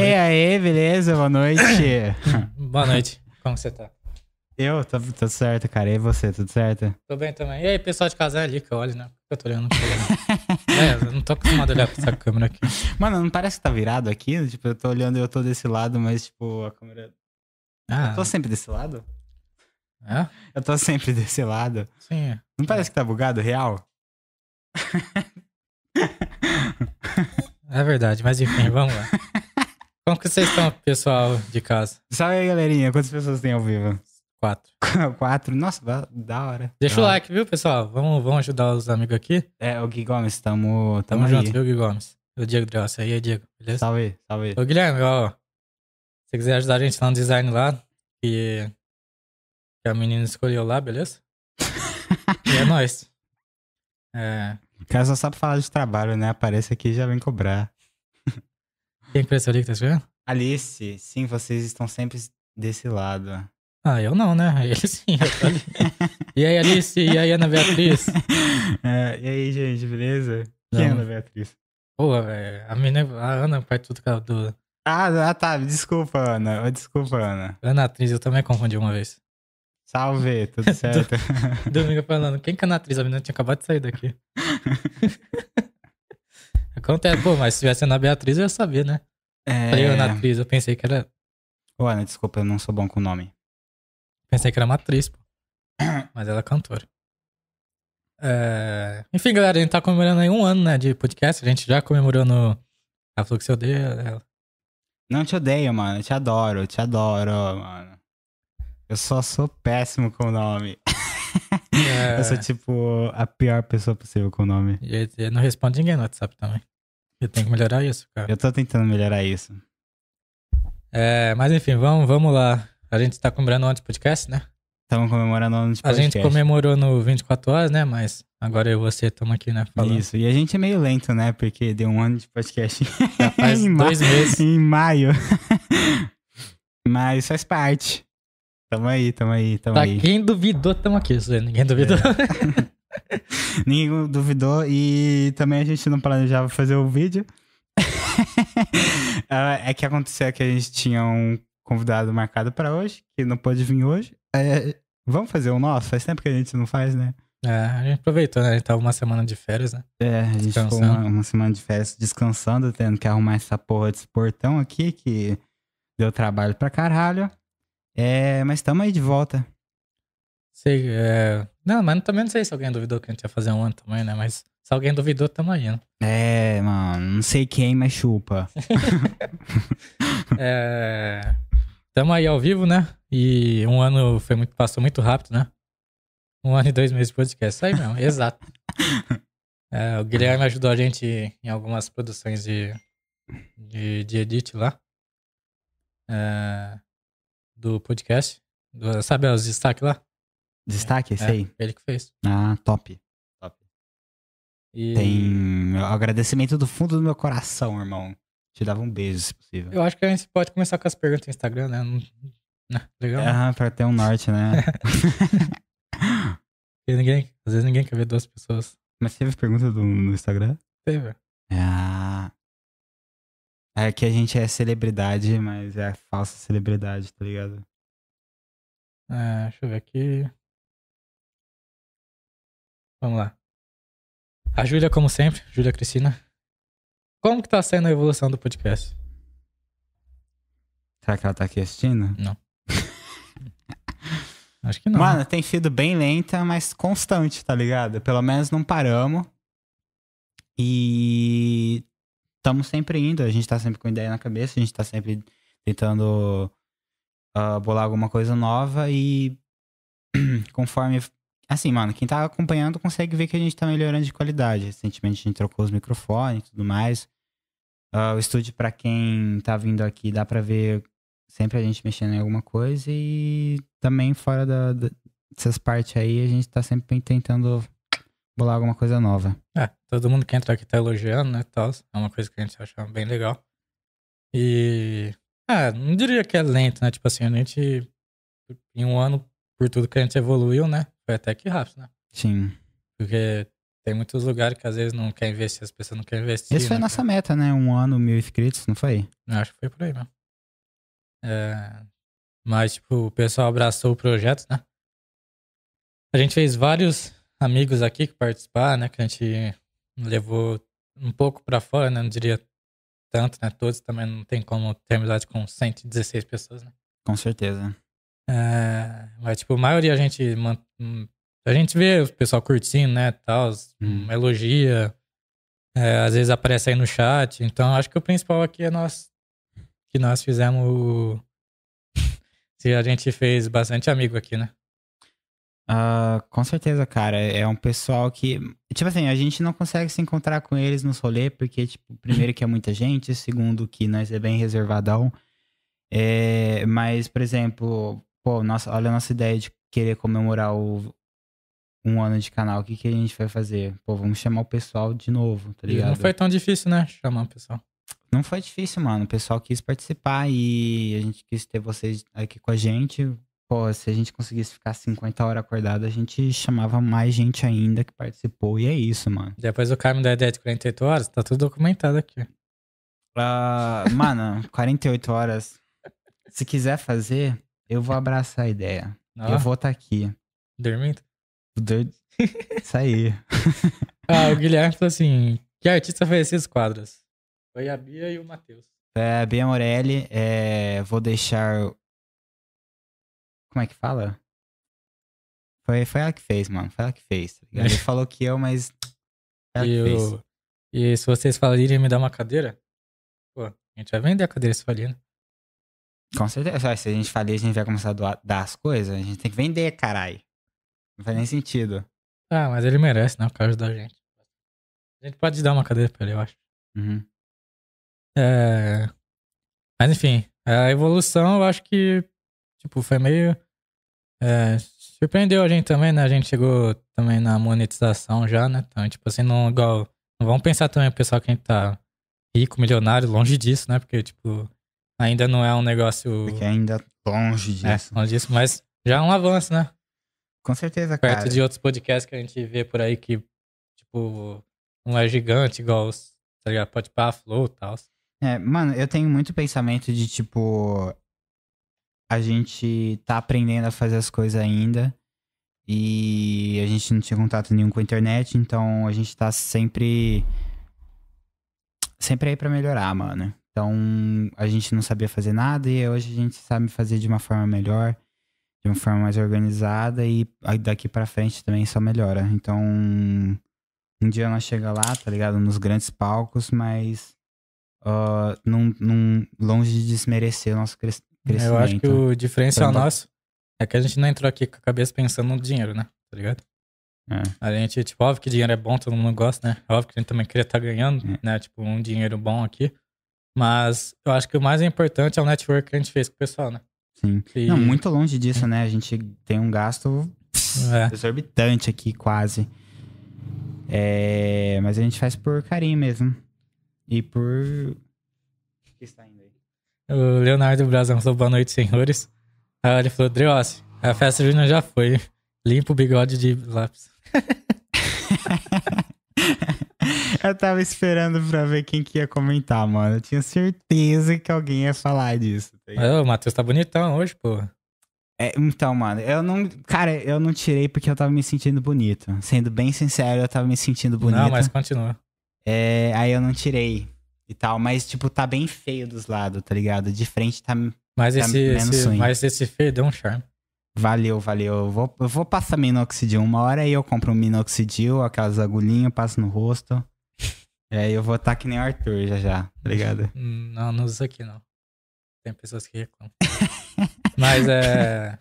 E aí, beleza? Boa noite. Boa noite. Como você tá? Eu, tô tudo certo, cara. E você, tudo certo? Tô bem também. E aí, pessoal de casa é ali que eu olho, né? Eu tô olhando. é, eu não tô acostumado a olhar pra essa câmera aqui. Mano, não parece que tá virado aqui? Tipo, eu tô olhando e eu tô desse lado, mas, tipo, a câmera. Ah, Eu tô sempre desse lado? é? Eu tô sempre desse lado. Sim. é. Não parece que tá bugado, real? É verdade, mas enfim, vamos lá. Como que vocês estão, pessoal de casa? Salve aí, galerinha. Quantas pessoas tem ao vivo? Quatro. Quatro? Nossa, da- da hora. Deixa Da o hora. like, viu, pessoal? Vamos, vamos ajudar os amigos aqui. É, o Gui Gomes, tamo, tamo, Tamo junto, viu, Gui Gomes? O Diego Drossi. Aí, Diego, beleza? Salve aí, salve aí. Ô, Guilherme, ó. Se você quiser ajudar a gente lá no design lá, que, que a menina escolheu lá, beleza? e é nóis. É, O cara só sabe falar de trabalho, né? Aparece aqui e já vem cobrar. Quem que ali que tá escrevendo? Alice, sim, vocês estão sempre desse lado. Ah, eu não, né? Ele sim, e aí, Alice? E aí, Ana Beatriz? É, e aí, gente, beleza? Não. Quem é Ana Beatriz? Pô, é, a menina, a Ana faz tudo a do... Ah, tá. Desculpa, Ana. Desculpa, Ana. Ana Atriz, eu também confundi uma vez. Salve, tudo certo? Domingo falando, quem que é a Ana Atriz? A menina tinha acabado de sair daqui. Acontece, pô, mas se tivesse Ana Beatriz, eu ia saber, né? Falei Ana é... Atriz, eu pensei que era... Ô, Ana, desculpa, eu não sou bom com o nome. Pensei que era uma atriz, pô. Mas ela é cantora. É, Enfim, galera, a gente tá comemorando aí um ano, né, de podcast. A gente já comemorou no... Ela falou que você odeia ela. Não te odeio, mano. Eu te adoro, eu te adoro, mano. Eu só sou péssimo com o nome. É, Eu sou, tipo, a pior pessoa possível com o nome. E ele não responde ninguém no WhatsApp também. Eu tenho que melhorar isso, cara. Eu tô tentando melhorar isso. É, mas enfim, vamos, vamos lá. A gente tá comemorando ontem o podcast, né? Estamos comemorando o ano de A gente podcast. comemorou no 24 horas, né? Mas agora eu e você estamos aqui, né? Falando. Isso. E a gente é meio lento, né? Porque deu um ano de podcast Já faz dois meses. em maio. Mas faz parte. Tamo aí, tamo aí, tamo Pra aí. quem duvidou, estamos aqui. Zé. Ninguém duvidou. Ninguém duvidou e também a gente não planejava fazer o vídeo. Ah, é que aconteceu que a gente tinha um convidado marcado pra hoje, que não pôde vir hoje. É, vamos fazer o nosso? Faz tempo que a gente não faz, né? É, a gente aproveitou, né? A gente tava uma semana de férias, né? É, a gente ficou uma, uma semana de férias descansando, tendo que arrumar essa porra desse portão aqui, que deu trabalho pra caralho. É, mas tamo aí de volta. Sei, é... Não, mas também não sei se alguém duvidou que a gente ia fazer um ano também, né? Mas se alguém duvidou, tamo aí, né? É, mano, não sei quem, mas chupa. É... Tamo aí ao vivo, né? E um ano foi muito, passou muito rápido, né? Um ano e dois meses de podcast. Isso aí mesmo, exato. É, o Guilherme ajudou a gente em algumas produções de, de, de edit lá. É, do podcast. Do- sabe os destaques lá? Destaque, esse É, aí? ele que fez. Ah, top. E Tem agradecimento do fundo do meu coração, irmão. Te dava um beijo, se possível. eu acho que a gente pode começar com as perguntas no Instagram, né? Não- né? Legal? Aham, pra ter um norte, né? Ninguém, às vezes ninguém quer ver duas pessoas. Mas teve pergunta do, no Instagram? Teve. Ah. É que a gente é celebridade, mas é falsa celebridade, tá ligado? É, deixa eu ver aqui. Vamos lá. A Júlia, como sempre, Júlia Cristina. Como que tá sendo a evolução do podcast? Será que ela tá aqui assistindo? Acho que não. Mano, tem sido bem lenta, mas constante, tá ligado? Pelo menos não paramos. E estamos sempre indo, a gente tá sempre com ideia na cabeça, a gente tá sempre tentando ah, bolar alguma coisa nova e conforme. Assim, mano, quem tá acompanhando consegue ver que a gente tá melhorando de qualidade. Recentemente a gente trocou os microfones e tudo mais. Ah, o estúdio, pra quem tá vindo aqui, dá pra ver sempre a gente mexendo em alguma coisa e também fora da, da- dessas partes aí, a gente tá sempre tentando bolar alguma coisa nova. É, todo mundo que entra aqui tá elogiando, né, tal. É uma coisa que a gente acha bem legal. E... Ah, não diria que é lento, né? Tipo assim, a gente... Em um ano, por tudo que a gente evoluiu, né? Foi até que rápido, né? Sim. Porque tem muitos lugares que às vezes não quer investir, as pessoas não querem investir. Esse foi a né, nossa meta, né? Um ano, mil inscritos, não foi? Eu acho que foi por aí mesmo. É, mas, tipo, o pessoal abraçou o projeto, né? A gente fez vários amigos aqui que participaram, né? Que a gente levou um pouco pra fora, né? Não diria tanto, né? Todos também não tem como ter amizade com 116 pessoas, né? Com certeza. É, mas, tipo, a maioria a gente... A gente vê o pessoal curtindo, né? Tal, Hum. elogia. é, às vezes aparece aí no chat. Então, acho que o principal aqui é nós... Que nós fizemos... Se a gente fez bastante amigo aqui, né? Ah, com certeza, cara. É um pessoal que. Tipo assim, a gente não consegue se encontrar com eles nos rolê, porque, tipo, primeiro que é muita gente, segundo que nós é bem reservadão. É, mas, por exemplo, pô, nossa, olha a nossa ideia de querer comemorar o um ano de canal. O que, que a gente vai fazer? Pô, vamos chamar o pessoal de novo, tá E ligado? não foi tão difícil, né? Chamar o pessoal. Não foi difícil, mano. O pessoal quis participar e a gente quis ter vocês aqui com a gente. Pô, se a gente conseguisse ficar 50 horas acordado, a gente chamava mais gente ainda que participou. E é isso, mano. Depois o cara me dá a ideia de 48 horas, tá tudo documentado aqui. Ah, mano, 48 horas. Se quiser fazer, eu vou abraçar a ideia. Eu vou estar aqui. dormindo. Doido. Isso aí. Ah, o Guilherme falou assim: que artista fez esses quadros? Foi a Bia e o Matheus. É, Bia Morelli, é, vou deixar. Como é que fala? Foi, foi ela que fez, mano. Foi ela que fez. Tá ligado? Ele falou que eu, mas. Ela E, que fez. e se vocês falarem me dar uma cadeira, pô, a gente vai vender a cadeira se falir, né? Com certeza. Se a gente falir, a gente vai começar a doar- dar as coisas. A gente tem que vender, caralho. Não faz nem sentido. Ah, mas ele merece, né? O cara ajudar a gente. A gente pode dar uma cadeira pra ele, eu acho. Uhum. É... Mas enfim, a evolução eu acho que, tipo, foi meio. é, surpreendeu a gente também, né? A gente chegou também na monetização já, né? Então, tipo assim, não igual. Não vamos pensar também o pessoal que a gente tá rico, milionário, longe disso, né? Porque, tipo, ainda não é um negócio. Porque ainda longe É, disso. longe disso, mas já é um avanço, né? Com certeza, Perto cara. de outros podcasts que a gente vê por aí que, tipo, não é gigante, igual os, tá ligado? Pode pá, flow e tal. É, mano, eu tenho muito pensamento de, tipo, a gente tá aprendendo a fazer as coisas ainda e a gente não tinha contato nenhum com a internet, então a gente tá sempre sempre aí pra melhorar, mano. Então, a gente não sabia fazer nada e hoje a gente sabe fazer de uma forma melhor, de uma forma mais organizada e daqui pra frente também só melhora. Então, um dia nós chega lá, tá ligado? Nos grandes palcos, mas ah, num, num- longe de desmerecer o nosso. Eu acho que o diferencial Pra- nosso é que a gente não entrou aqui com a cabeça pensando no dinheiro, né? Tá ligado? É. A gente, tipo, óbvio que dinheiro é bom, todo mundo gosta, né? Óbvio que a gente também queria estar ganhando, É. né? Tipo, um dinheiro bom aqui. Mas eu acho que o mais importante é o network que a gente fez com o pessoal, né? Sim. E- Não, muito longe disso, né? A gente tem um gasto É. exorbitante aqui, quase. É, mas a gente faz por carinho mesmo. E por. O que está indo? O Leonardo Brazão falou boa noite, senhores. Aí ele falou, Driossi, a festa junina já foi. Limpa o bigode de lápis. Eu tava esperando pra ver quem que ia comentar, mano. Eu tinha certeza que alguém ia falar disso. tá ô, o Matheus tá bonitão hoje, pô. É, então, mano, eu não. Cara, eu não tirei porque eu tava me sentindo bonito. Sendo bem sincero, eu tava me sentindo bonito. Não, mas continua. É, aí eu não tirei e tal. Mas, tipo, tá bem feio dos lados, tá ligado? De frente tá. Mas Tá esse, esse, mas esse feio deu um charme. Valeu, valeu. Eu vou, eu vou passar minoxidil. Uma hora aí eu compro um minoxidil, aquelas agulhinhas, passo no rosto. E aí eu vou estar que nem o Arthur já já, tá ligado? Não, não usa aqui, não. Tem pessoas que reclamam. Mas é.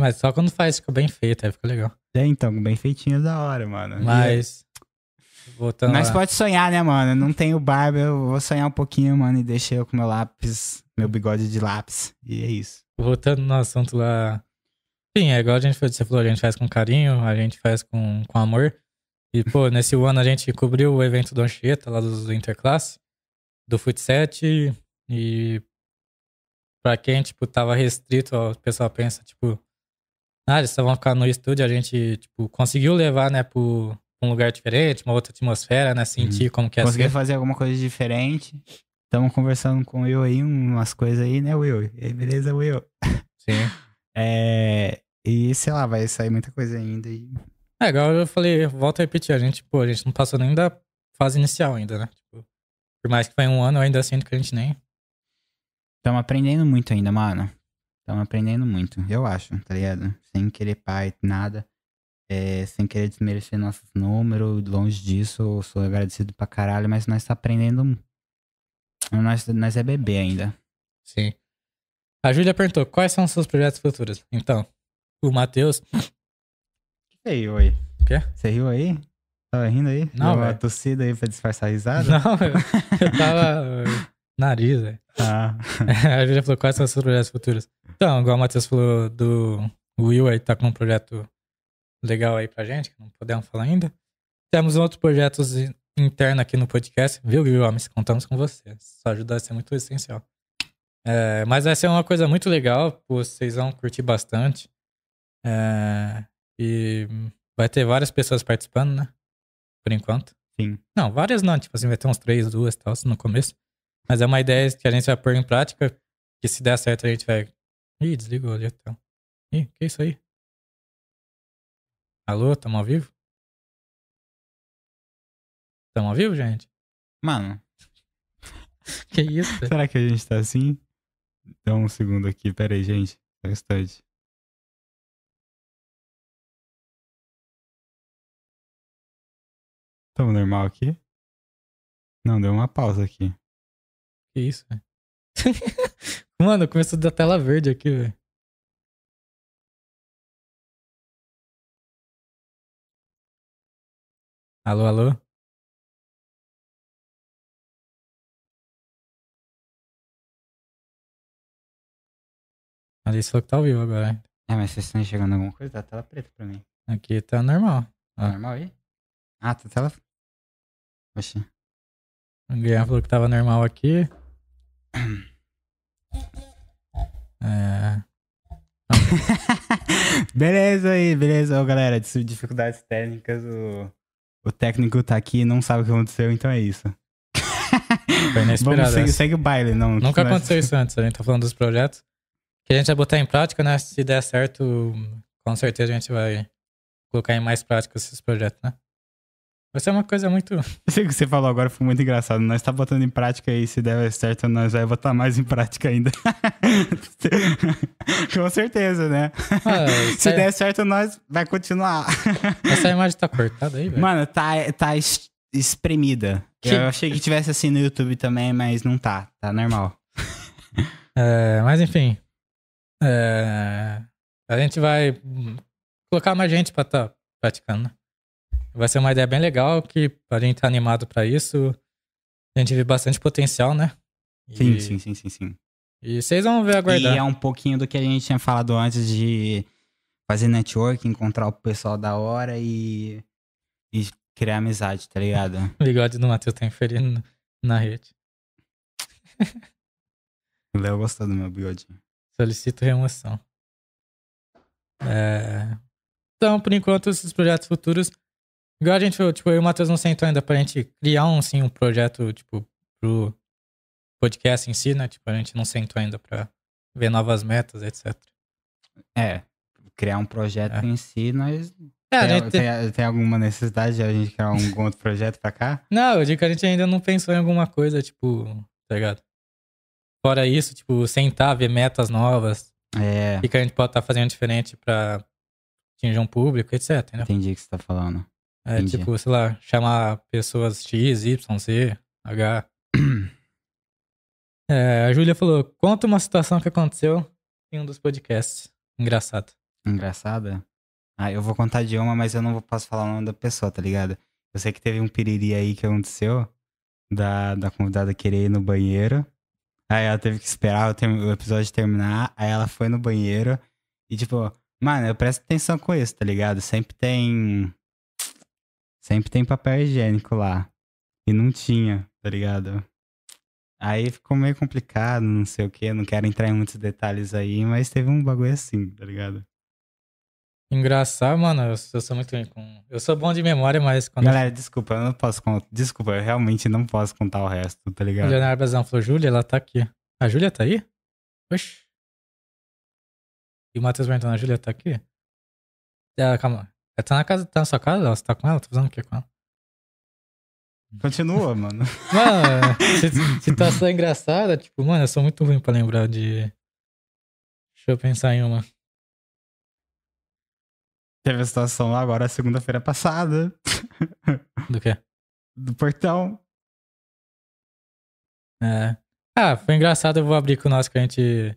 Mas só quando faz fica bem feito, aí fica legal. É, então, bem feitinho da hora, mano. Mas. Voltando Nós lá. pode sonhar, né, mano? Não tenho barba, eu vou sonhar um pouquinho, mano, e deixa eu com meu lápis, meu bigode de lápis. E é isso. Voltando no assunto lá. Sim, é igual a gente fez, você falou, a gente faz com carinho, a gente faz com, com amor. E, pô, nesse ano a gente cobriu o evento do Anchieta, lá do Interclasse, do Futset. E pra quem, tipo, tava restrito, o pessoal pensa, tipo, ah, eles só vão ficar no estúdio, a gente, tipo, conseguiu levar, né, pro, um lugar diferente, uma outra atmosfera, né? Sentir como que é Consegui ser. fazer alguma coisa diferente. Estamos conversando com o Will aí, umas coisas aí, né, Will? Aí, beleza, Will? Sim. É... E, sei lá, vai sair muita coisa ainda. E... É, igual eu falei, eu volto a repetir, a gente, pô, a gente não passou nem da fase inicial ainda, né? Tipo, por mais que foi um ano, eu ainda sinto que a gente nem. Estamos aprendendo muito ainda, mano. Estamos aprendendo muito, eu acho, tá ligado? Sem querer pai, nada. É, sem querer desmerecer nossos números, longe disso, eu sou agradecido pra caralho, mas nós tá aprendendo. Nós, nós é bebê ainda. Sim. A Júlia perguntou, quais são os seus projetos futuros? Então, o Matheus. Você riu aí? O quê? Você riu aí? Tava rindo aí? Não, Deu uma tossida aí pra disfarçar a risada? Não, eu, eu tava. Nariz, velho. Ah. A Júlia falou, quais são os seus projetos futuros? Então, igual o Matheus falou do o Will aí, tá com um projeto legal aí pra gente, que não podemos falar ainda. Temos outros projetos in- internos aqui no podcast, viu? Homens, contamos com você. Sua ajuda vai ser muito essencial. É, mas vai ser uma coisa muito legal, vocês vão curtir bastante. É, e vai ter várias pessoas participando, né? Por enquanto. Sim. Não, várias não, tipo assim, vai ter uns três, duas e tal, no começo. Mas é uma ideia que a gente vai pôr em prática, que se der certo a gente vai... Ih, desligou ali então. Ih, que isso aí? Alô, tamo ao vivo? Tamo ao vivo, gente? Mano, Que isso? velho? será que a gente tá assim? Dá um segundo aqui, pera aí, gente. Só um instante. Tamo normal aqui? Não, deu uma pausa aqui. Que isso, velho? Mano, começou a dar tela verde aqui, velho. Alô, alô? Ali só que tá ao vivo agora. É, mas vocês estão enxergando alguma coisa? Tá tela preta pra mim. Aqui tá normal. Tá normal aí? Ah, tá tela... Oxi. O Guilherme falou que tava normal aqui. É. beleza aí, beleza. Galera, dificuldades técnicas, o, o técnico tá aqui e não sabe o que aconteceu, então é isso. Foi inesperado Vamos seguir, essa. segue o baile, não. Nunca Nós- aconteceu isso antes. A gente tá falando dos projetos. Que a gente vai botar em prática, né? Se der certo, com certeza a gente vai colocar em mais prática esses projetos, né? Vai ser uma coisa muito. Isso que você falou agora foi muito engraçado. Nós tá botando em prática aí, se der certo, nós vai botar mais em prática ainda. Com certeza, né? Ah, Se essa, der certo, nós vai continuar. essa imagem tá cortada aí, velho. Mano, tá, tá es- espremida. Que- Eu achei que tivesse assim no YouTube também, mas não tá. Tá normal. É, mas enfim. É, a gente vai colocar mais gente pra tá praticando, né? Vai ser uma ideia bem legal que a gente tá animado pra isso. A gente vê bastante potencial, né? E- Sim, sim, sim, sim, sim. E vocês vão ver aguardar. E é um pouquinho do que a gente tinha falado antes de fazer network, encontrar o pessoal da hora e, e criar amizade, tá ligado? O bigode do Matheus tá inferindo na rede. O Léo gostou do meu bigode. Solicito remoção. É... Então, por enquanto, esses projetos futuros. Igual a gente, tipo, eu e o Matheus não sentou ainda pra gente criar um, sim, um projeto, tipo, pro podcast em si, né? Tipo, a gente não sentou ainda pra ver novas metas, etc. É, criar um projeto É. em si, nós. É, a tem, gente... tem- tem alguma necessidade de a gente criar um outro projeto pra cá? Não, eu digo que a gente ainda não pensou em alguma coisa, tipo, tá ligado? Fora isso, tipo, sentar, ver metas novas, É, o que a gente pode estar fazendo diferente pra atingir um público, etc. Entendeu? entendi o que você tá falando. É Entendi. tipo, sei lá, chamar pessoas X, Y, Z, H. É, a Júlia falou: conta uma situação que aconteceu em um dos podcasts. Engraçado. Engraçada? Ah, eu vou contar de uma, mas eu não posso falar o nome da pessoa, tá ligado? Eu sei que teve um piriri aí que aconteceu da, da convidada querer ir no banheiro. Aí ela teve que esperar o, term- o episódio terminar. Aí ela foi no banheiro. E tipo, mano, eu presto atenção com isso, tá ligado? Sempre tem. Sempre tem papel higiênico lá. E não tinha, tá ligado? Aí ficou meio complicado, não sei o que. Não quero entrar em muitos detalhes aí, mas teve um bagulho assim, tá ligado? Engraçado, mano, eu, eu sou muito ruim com. Eu sou bom de memória, mas quando. Galera, desculpa, eu não posso contar. Desculpa, eu realmente não posso contar o resto, tá O ligado? Leonardo Brazão falou, Júlia, ela tá aqui. A Júlia tá aí? Oxi. E o Matheus perguntando, a Júlia tá aqui? É, calma. Ela tá na casa, tá na sua casa? Ela, você tá com ela? Tá fazendo o que com ela? Continua, mano. Mano, si- situação engraçada, tipo, mano, eu sou muito ruim pra lembrar de. Deixa eu pensar em uma. Teve a situação lá agora, segunda-feira passada, Do quê? do portão. É. Ah, foi engraçado, eu vou abrir com o nosso que a gente.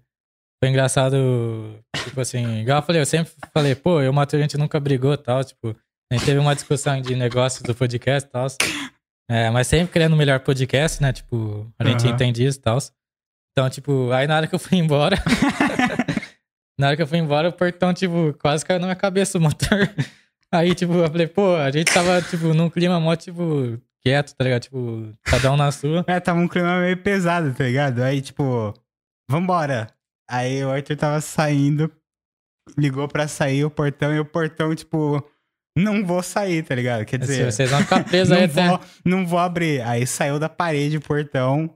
Foi engraçado, tipo assim, igual eu falei, eu sempre falei, pô, eu e o Matheus, a gente nunca brigou e tal, tipo, a gente teve uma discussão de negócios do podcast e tal. É, mas sempre querendo o melhor podcast, né? Tipo, a gente Aham. entende isso e tal. Então, tipo, aí na hora que eu fui embora. na hora que eu fui embora, o portão, tipo, quase caiu na minha cabeça o motor. Aí, tipo, eu falei, pô, a gente tava, tipo, num clima mó, tipo, quieto, tá ligado? Tipo, cada um na sua. É, tava um clima meio pesado, tá ligado? Aí, tipo, vambora. Aí o Arthur tava saindo, ligou pra sair o portão e o portão, tipo, não vou sair, tá ligado? Quer dizer, Vocês vão ficar presos não, aí até. vou, não vou abrir. Aí saiu da parede o portão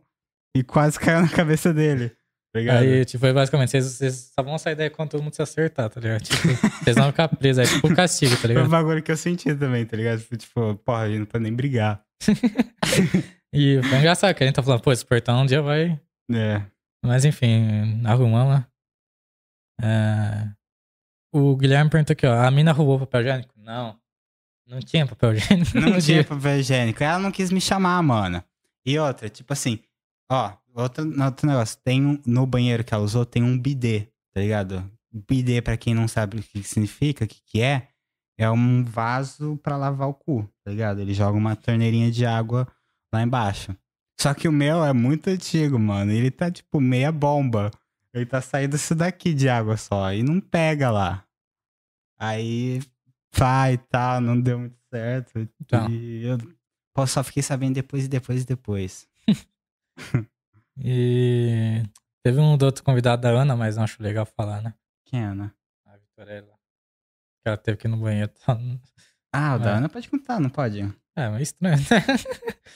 e quase caiu na cabeça dele, tá ligado? Aí, tipo, foi basicamente, vocês, vocês só vão sair daí quando todo mundo se acertar, tá ligado? Tipo, vocês vão ficar presos aí, tipo, um castigo, tá Foi um ligado? bagulho que eu senti também, tá ligado? Tipo, Tipo, porra, a gente não pode nem brigar. E foi engraçado que a gente tá falando, pô, esse portão um dia vai. É. Mas enfim, arrumamos. É... O Guilherme perguntou aqui, ó, a mina roubou papel higiênico? Não. Não tinha papel higiênico. Não tinha papel higiênico. Ela não quis me chamar, mano. E outra, tipo assim, ó, outro, outro negócio. Tem um, no banheiro que ela usou, tem um bidê, tá ligado? Bidê, pra quem não sabe o que significa, o que, que é, é um vaso pra lavar o cu, tá ligado? Ele joga uma torneirinha de água lá embaixo. Só que o meu é muito antigo, mano. Ele tá, tipo, meia bomba. Ele tá saindo isso daqui de água só. E não pega lá. Aí, pá e tal, não deu muito certo. Então. E eu só fiquei sabendo depois e depois e depois. E teve um outro convidado da Ana, mas não acho legal falar, né? Quem é, Ana? A Vitorella. Que ela teve que ir no banheiro. tá? Ah, o da É. Ana pode contar, não pode? É, mas estranho, né?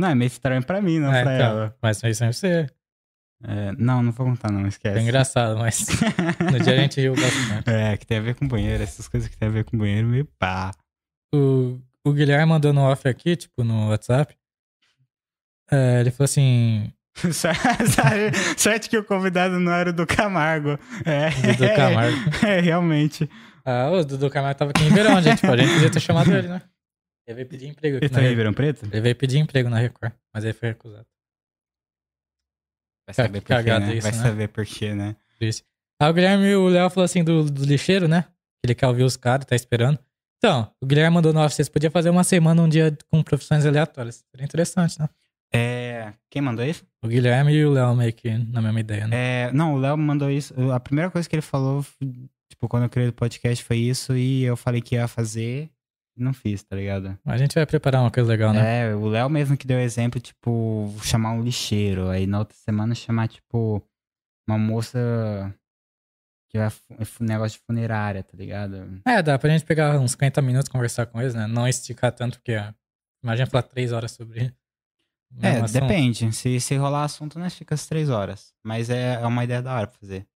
Não, é meio estranho pra mim, não É, pra então, ela. Mas isso é você. É, não, não vou contar, não, esquece. É engraçado, mas no dia a gente riu bastante. É, que tem a ver com banheiro, essas coisas que tem a ver com banheiro, meio pá. O, o Guilherme mandou no off aqui, tipo, no WhatsApp. É, ele falou assim: Sorte- que o convidado não era o do Camargo. É, Dudu Camargo. É, realmente. Ah, o Dudu Camargo tava aqui em Verão, gente. Tipo, a gente podia ter chamado ele, né? Ele veio pedir emprego aqui Ele Record. Ribeirão Preto? Ele veio pedir emprego na Record, mas ele foi recusado. Vai saber por quê, né? isso, Vai né? saber por quê, né? Triste. Aí o Guilherme e o Léo falou assim do, do lixeiro, né? Ele quer ouvir os caras, tá esperando. Então, o Guilherme mandou no off, vocês podiam fazer uma semana, um dia com profissões aleatórias. Seria interessante, né? É... Quem mandou isso? O Guilherme e o Léo meio que na mesma ideia, né? É, não, o Léo me mandou isso. A primeira coisa que ele falou, tipo, quando eu criei o podcast foi isso e eu falei que ia fazer não fiz, tá ligado? A gente vai preparar uma coisa legal, né? É, o Léo mesmo que deu exemplo, tipo, chamar um lixeiro. Aí na outra semana chamar, tipo, uma moça que vai é negócio de funerária, tá ligado? É, dá pra gente pegar uns 50 minutos conversar com eles, né? Não esticar tanto, porque ó, imagina falar três horas sobre. É, assunto. depende. Se, se rolar assunto, nós fica as três horas. Mas é, é uma ideia da hora pra fazer.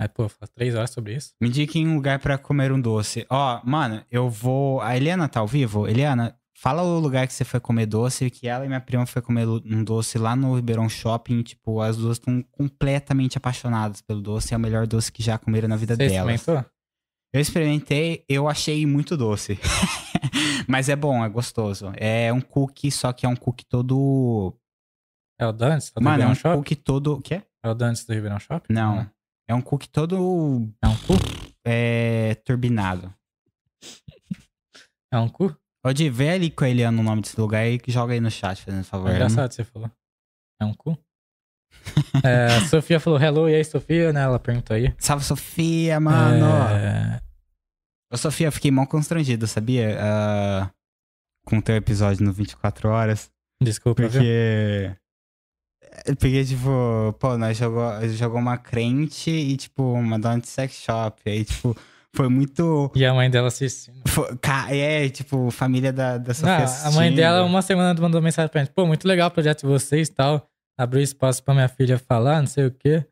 Mas, pô, falar três horas sobre isso. Me indiquem um lugar pra comer um doce. Ó, mano, eu vou. A Eliana tá ao vivo? Eliana, fala o lugar que você foi comer doce, que ela e minha prima foi comer um doce lá no Ribeirão Shopping. Tipo, as duas estão completamente apaixonadas pelo doce. É o melhor doce que já comeram na vida Você delas. experimentou? Eu experimentei, eu achei muito doce. Mas é bom, é gostoso. É um cookie, só que é um cookie todo. É o Dantes do Mano, é um Shopping? cookie todo. O quê? É o Dantes do Ribeirão Shopping? Não. É um cookie todo É um cu? é, turbinado. É um cu? Pode ver ali com a Eliana o nome desse lugar e joga aí no chat, fazendo favor. É engraçado você falou. É um cu? é, a Sofia falou hello, e aí, Sofia, né? Ela perguntou aí. Salve, Sofia, mano! É, Ô, Sofia, eu fiquei mal constrangido, sabia? Ah, com o teu episódio no 24 Horas. Desculpa, viu? Porque. Tipo, pô, nós jogou, jogou uma crente e, tipo, uma dona de sex shop. Aí, tipo, Foi muito. E a mãe dela assistindo. foi- é, tipo, família da, da Sofia Ah, a mãe assistindo. dela, uma semana, mandou mensagem pra gente. Pô, muito legal o projeto de vocês e tal. Abriu espaço pra minha filha falar, não sei o quê.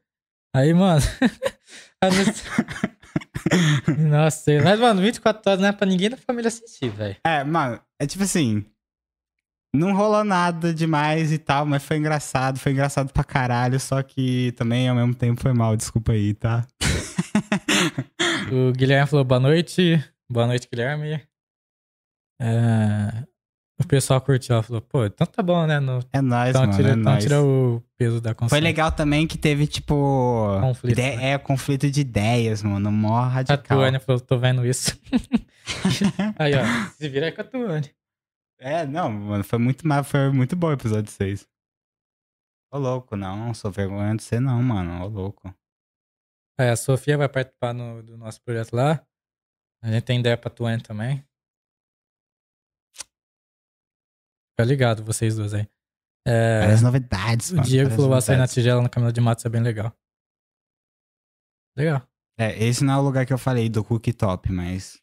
Aí, mano. Nossa, mas, mano, 24 horas não é pra ninguém da família assistir, velho. É, mano, é tipo assim. Não rolou nada demais e tal, mas foi engraçado, foi engraçado pra caralho, só que também ao mesmo tempo foi mal, desculpa aí, tá? O Guilherme falou boa noite. Boa noite, Guilherme. É, O pessoal curtiu, ela falou, pô, então tá bom, né? No... É nóis, Então, mano, tira, é então nóis. tira o peso da consciência. Foi legal também que teve, tipo. Conflito, ide- né? É, conflito de ideias, mano. Mó A radical. Tuane falou, tô vendo isso. aí, ó, se vira aí com a Tuane. É, não, mano, foi muito, ma- foi muito bom o episódio 6. Ô louco, não, sou vergonha de ser não, mano. Ô louco. Aí, a Sofia vai participar no- do nosso projeto lá. A gente tem ideia pra Tuane também. Fica ligado, vocês dois aí. É, Várias novidades, o mano. Diego várias falou vai sair na tigela no Caminho de Matos, é bem legal. Legal. É, esse não é o lugar que eu falei do cookie top, mas.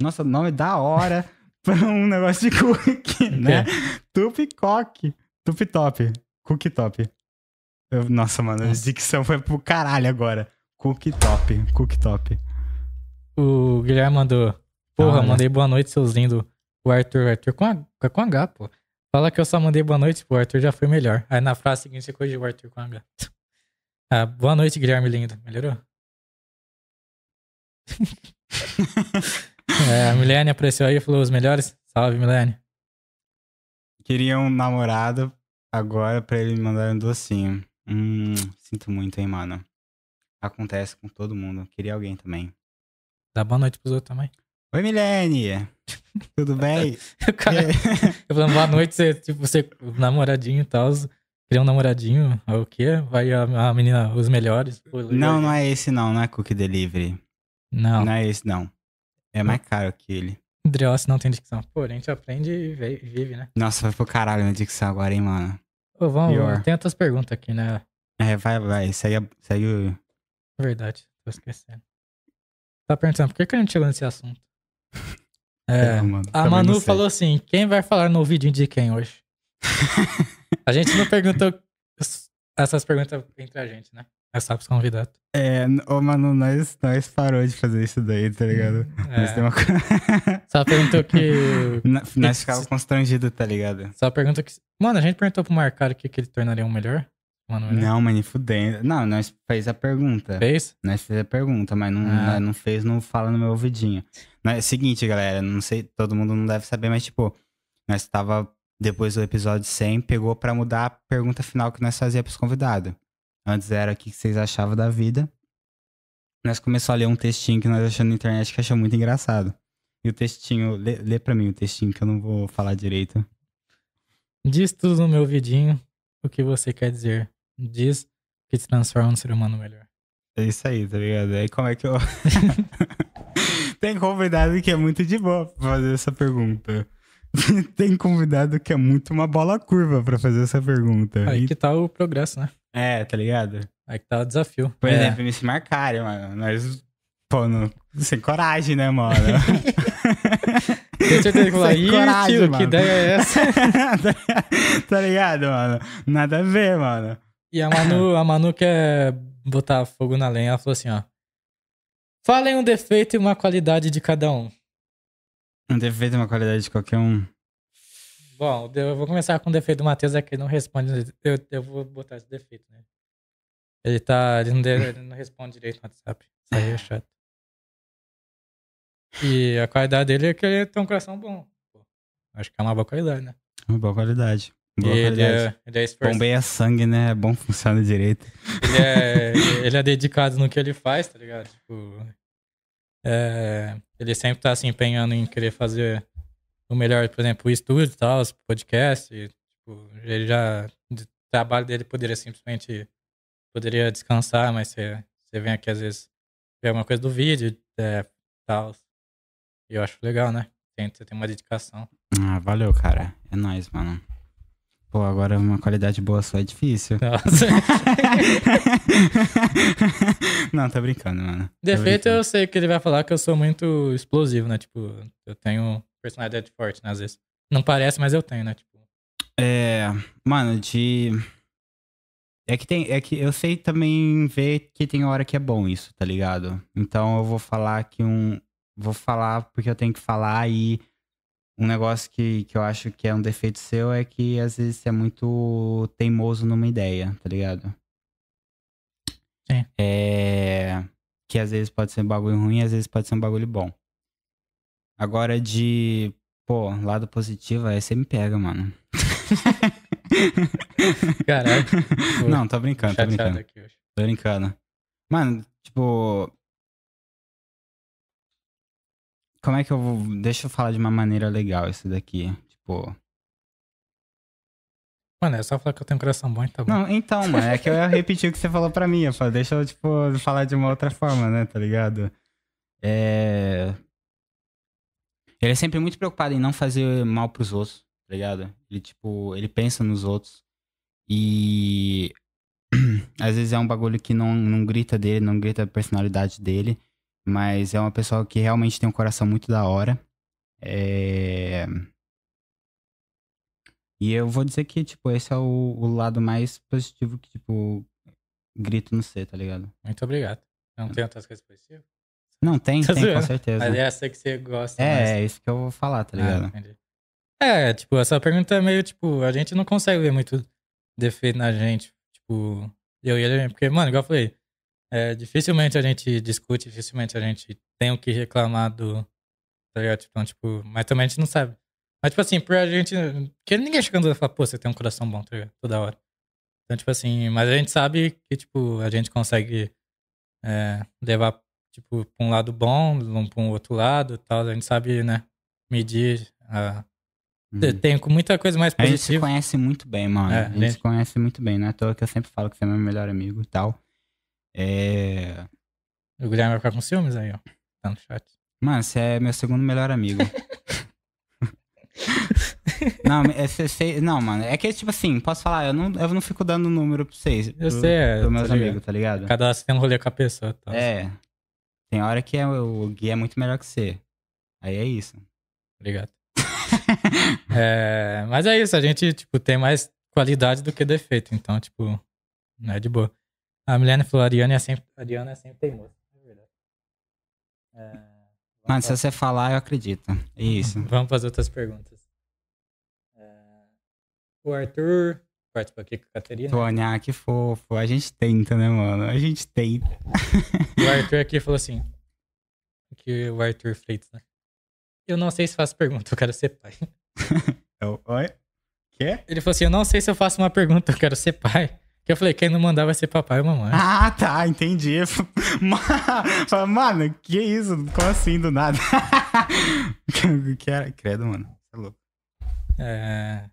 Nossa, nome da hora pra um negócio de cookie, né? Tupicoque. Tupi top. Cookie top. Eu- nossa, mano, a Nossa. dicção foi pro caralho agora. Cookie top. Cookie top. O Guilherme mandou. Porra, Olha. mandei boa noite, seus lindos. O Arthur, Arthur com, a, com H, pô. Fala que eu só mandei boa noite, pô. O Arthur já foi melhor. Aí na frase seguinte você corrigiu o Arthur com H. Ah, boa noite, Guilherme lindo. Melhorou? é, a Milene apareceu aí e falou os melhores. Salve, Milene. Queria um namorado agora pra ele me mandar um docinho. Hum, sinto muito, hein, mano. Acontece com todo mundo. Queria alguém também. Dá boa noite pros outros também. Oi, Milene! Tudo bem? Cara, eu falando boa noite, você, tipo, você, namoradinho e tal. Queria um namoradinho, é o quê? Vai a, a menina, os melhores. Não, não é esse não, não é Cookie Delivery. Não, Não é esse não. É mais caro que ele. Drios não tem dicção. Pô, a gente aprende e ve- vive, né? Nossa, vai pro caralho minha dicção agora, hein, mano. Ô, vamos, Pior. tem outras perguntas aqui, né? É, vai, vai. Segue, segue o... Verdade, tô esquecendo. Tá perguntando, por que, que a gente chegou nesse assunto? É, É, mano, a Manu falou assim: quem vai falar no vídeo de quem hoje? a gente não perguntou essas perguntas entre a gente, né? É só pros convidados. É, ô, mano, nós, nós parou de fazer isso daí, tá ligado? Nós É, uma... só perguntou que. Na- nós ficava constrangido, tá ligado? Só perguntou que. Mano, a gente perguntou pro Marcaro o que, que ele tornaria um melhor. Mano, melhor. Não, mas nem fudendo. Não, nós fez a pergunta. Fez? Nós fez a pergunta, mas não, Ah. não fez, não fala no meu ouvidinho. Mas É o seguinte, galera, não sei, todo mundo não deve saber, mas tipo, nós tava, depois do episódio 100, pegou pra mudar a pergunta final que nós fazia pros convidados. Antes era o que vocês achavam da vida. Nós começamos a ler um textinho que nós achamos na internet que achou muito engraçado. E o textinho, lê, lê pra mim o textinho que eu não vou falar direito. Diz tudo no meu vidinho o que você quer dizer. Diz que te transforma num ser humano melhor. É isso aí, tá ligado? Aí como é que eu. Tem convidado que é muito de boa pra fazer essa pergunta. Tem convidado que é muito uma bola curva pra fazer essa pergunta. Aí E- que tá o progresso, né? É, tá ligado? Aí que tá o desafio. Por É. exemplo, me se marcarem, mano. Nós, pô, não... sem coragem, né, mano? Tenho certeza que falar, Sem ih, coragem, tio, que mano." ideia é essa? tá ligado, mano? Nada a ver, mano. E a Manu, a Manu quer botar fogo na lenha. Ela falou assim, ó. Falem um defeito e uma qualidade de cada um. Um defeito é uma qualidade de qualquer um. Bom, eu vou começar com o defeito do Matheus, é que ele não responde. Eu, eu vou botar esse defeito, né? Ele tá. Ele não, de- ele não responde direito no WhatsApp. Isso aí é chato. E a qualidade dele é que ele tem um coração bom. Acho que é uma boa qualidade, né? Uma boa qualidade. Boa ele qualidade. é, ele é esforçado. Bombeia sangue, né? É bom, funciona direito. Ele é, ele é dedicado no que ele faz, tá ligado? Tipo, é, ele sempre tá se empenhando em querer fazer o melhor, por exemplo, o estúdio e tal, os podcasts. e, tipo, ele já. O trabalho dele poderia simplesmente. Poderia descansar, mas você, você vem aqui às vezes ver alguma coisa do vídeo é, tal. E eu acho legal, né? Tem, você tem uma dedicação. Ah, valeu, cara. É nóis, mano. Pô, agora uma qualidade boa só é difícil. Nossa. Não, tô brincando, mano. Defeito brincando. eu sei que ele vai falar que eu sou muito explosivo, né? Tipo, eu tenho personalidade forte, né? Às vezes. Não parece, mas eu tenho, né? Tipo, É, mano, de. É que tem. É que eu sei também ver que tem hora que é bom isso, tá ligado? Então eu vou falar que um. Vou falar porque eu tenho que falar e um negócio que, que eu acho que é um defeito seu é que às vezes você é muito teimoso numa ideia, tá ligado? Sim. É. Que às vezes pode ser um bagulho ruim, às vezes pode ser um bagulho bom. Agora de. Pô, lado positivo, aí você me pega, mano. Caralho. Não, tô brincando, tô brincando. aqui hoje. Tô brincando. Mano, tipo. Como é que eu vou. Deixa eu falar de uma maneira legal isso daqui. Tipo. Mano, é só falar que eu tenho um coração bom e tá bom. Não, então, mano, é que eu ia repetir o que você falou pra mim. Eu falei, deixa eu, tipo, falar de uma outra forma, né, tá ligado? É. Ele é sempre muito preocupado em não fazer mal pros outros, tá ligado? Ele, tipo, ele pensa nos outros. E. Às vezes é um bagulho que não, não grita dele, não grita a personalidade dele. Mas é uma pessoa que realmente tem um coração muito da hora. É. E eu vou dizer que, tipo, esse é o, o lado mais positivo que, tipo, grito no C, tá ligado? Muito obrigado. Eu não tenho outras coisas positivas. Não, tem, Tá tem, com certeza. Mas é essa que você gosta mais. É, é isso que eu vou falar, tá Ah, ligado? entendi. É, tipo, essa pergunta é meio, tipo, a gente não consegue ver muito defeito na gente. Tipo, eu e ele, porque, mano, igual eu falei, é, dificilmente a gente discute, dificilmente a gente tem o que reclamar do. Tá ligado? Tipo, então, tipo, mas também a gente não sabe. Mas, tipo assim, pra gente. Porque ninguém chegando e fala, pô, você tem um coração bom, tá ligado? Toda hora. Então, tipo assim, mas a gente sabe que, tipo, a gente consegue é, levar, tipo, pra um lado bom, pra um outro lado e tal. A gente sabe, né, medir. A... Uhum. Tem com muita coisa mais A gente se positiva. conhece muito bem, mano. É, a gente gente- se conhece muito bem, não é à toa que eu sempre falo que você é meu melhor amigo e tal. É... O Guilherme vai ficar com ciúmes aí, ó. Tá no chat. Mano, você é meu segundo melhor amigo. não, é, cê- cê- não, mano, é que tipo assim, posso falar, eu não, eu não fico dando número pra vocês. Eu pro- sei, é, pros meus tá amigos, tá ligado? Cada tem um rolê com a pessoa. tal. É. Tem hora que é, o Gui é muito melhor que você. Aí é isso. Obrigado. É, mas é isso, a gente, tipo, tem mais qualidade do que defeito. Então, tipo, não é de boa. A Milene falou, a Ariana é sempre, a Ariana é sempre teimosa. É verdade. É, Mano, se você falar, eu acredito. É isso. Vamos fazer outras perguntas. É, o Arthur participa aqui com a Caterina. Tônia, que fofo. A gente tenta, né, mano? A gente tenta. O Arthur aqui falou assim. Que o Arthur Freitas, né? Eu não sei se faço pergunta, eu quero ser pai. Eu- Oi? Quê? Ele falou assim: Eu não sei se eu faço uma pergunta, eu quero ser pai. Que eu falei: Quem não mandar vai ser papai ou mamãe. Ah, tá, entendi. Mano, que isso? Como assim, do nada? que era? Credo, mano. Você é louco. É...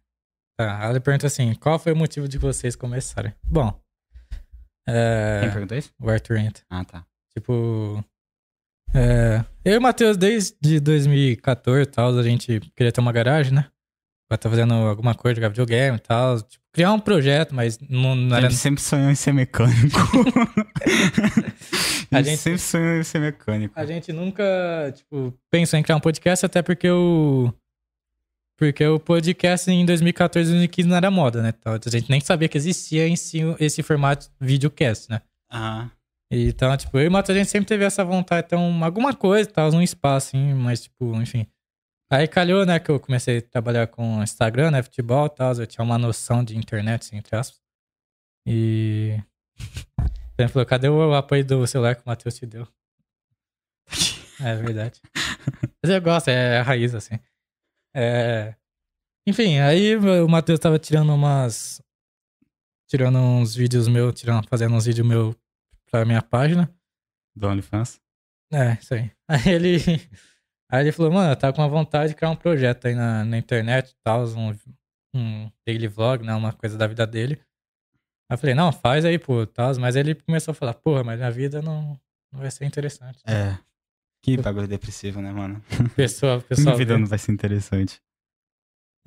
Tá, ela pergunta assim: Qual foi o motivo de vocês começarem? Bom, é... Quem perguntou isso? o Arthur entra. Ah, tá. Tipo. é, Eu e o Matheus, desde 2014 e tal, a gente queria ter uma garagem, né? Pra estar fazendo alguma coisa, jogar videogame e tal. Tipo, criar um projeto, mas não, não A era. gente sempre sonhou em ser mecânico. a, A gente gente- sempre sonhou em ser mecânico. A gente nunca, tipo, pensou em criar um podcast, até porque o. Porque o podcast em 2014 e 2015 não era moda, né? Então, a gente nem sabia que existia em si esse formato videocast, né? Aham. Então, tipo, eu e o Matheus, a gente sempre teve essa vontade de ter um, alguma coisa, tal, um espaço, assim, mas, tipo, enfim. Aí calhou, né, que eu comecei a trabalhar com Instagram, né, futebol e tal, eu tinha uma noção de internet, assim, entre aspas. E... Ele falou, cadê o apoio do celular que o Matheus te deu? É verdade. Mas eu gosto, é a raiz, assim. É... Enfim, aí o Matheus tava tirando umas... Tirando uns vídeos meus, tirando, fazendo uns vídeos meus pra minha página. Do OnlyFans? É, isso aí. Aí ele. Aí ele falou, mano, eu tava com uma vontade de criar um projeto aí na, na internet e tal, um, um daily vlog, né? Uma coisa da vida dele. Aí eu falei, não, faz aí, pô, tal. Mas ele começou a falar, porra, mas minha vida não, não vai ser interessante. É. Que bagulho depressivo, né, mano? Pessoa, Minha pessoal. vida não vai ser interessante.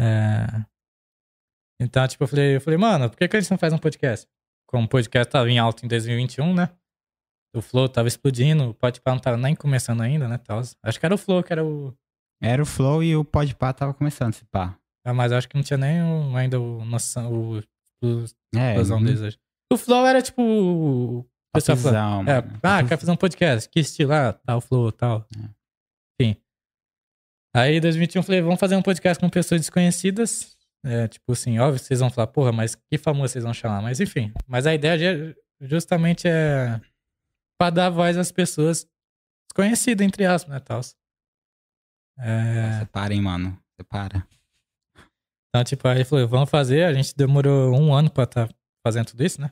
É... Então, tipo, eu falei, eu falei, mano, por que, que a gente não faz um podcast? Como o podcast tava em alta em 2021, né? O Flow tava explodindo, o Podpah não tava nem começando ainda, né? Tal. Acho que era o Flow que era o. Era o Flow e o Podpah tava começando, se pá. Ah, mas eu acho que não tinha nem o- ainda o noção, o, o É, explosão uhum. deles hoje. O Flow era tipo. Pessoal Popzão, É, ah, Pop- quer fazer um podcast? Que estilo? Ah, tal, flow, tal. É. Enfim. Aí, em 2021, eu falei, vamos fazer um podcast com pessoas desconhecidas. É, tipo assim, óbvio vocês vão falar, porra, mas que famoso vocês vão chamar? Mas enfim. Mas a ideia ju- justamente é pra dar voz às pessoas desconhecidas, entre aspas, né, tal. É, Separa, hein, mano. Separa. então, tipo, aí ele falou, vamos fazer. A gente demorou um ano pra estar fazendo tudo isso, né?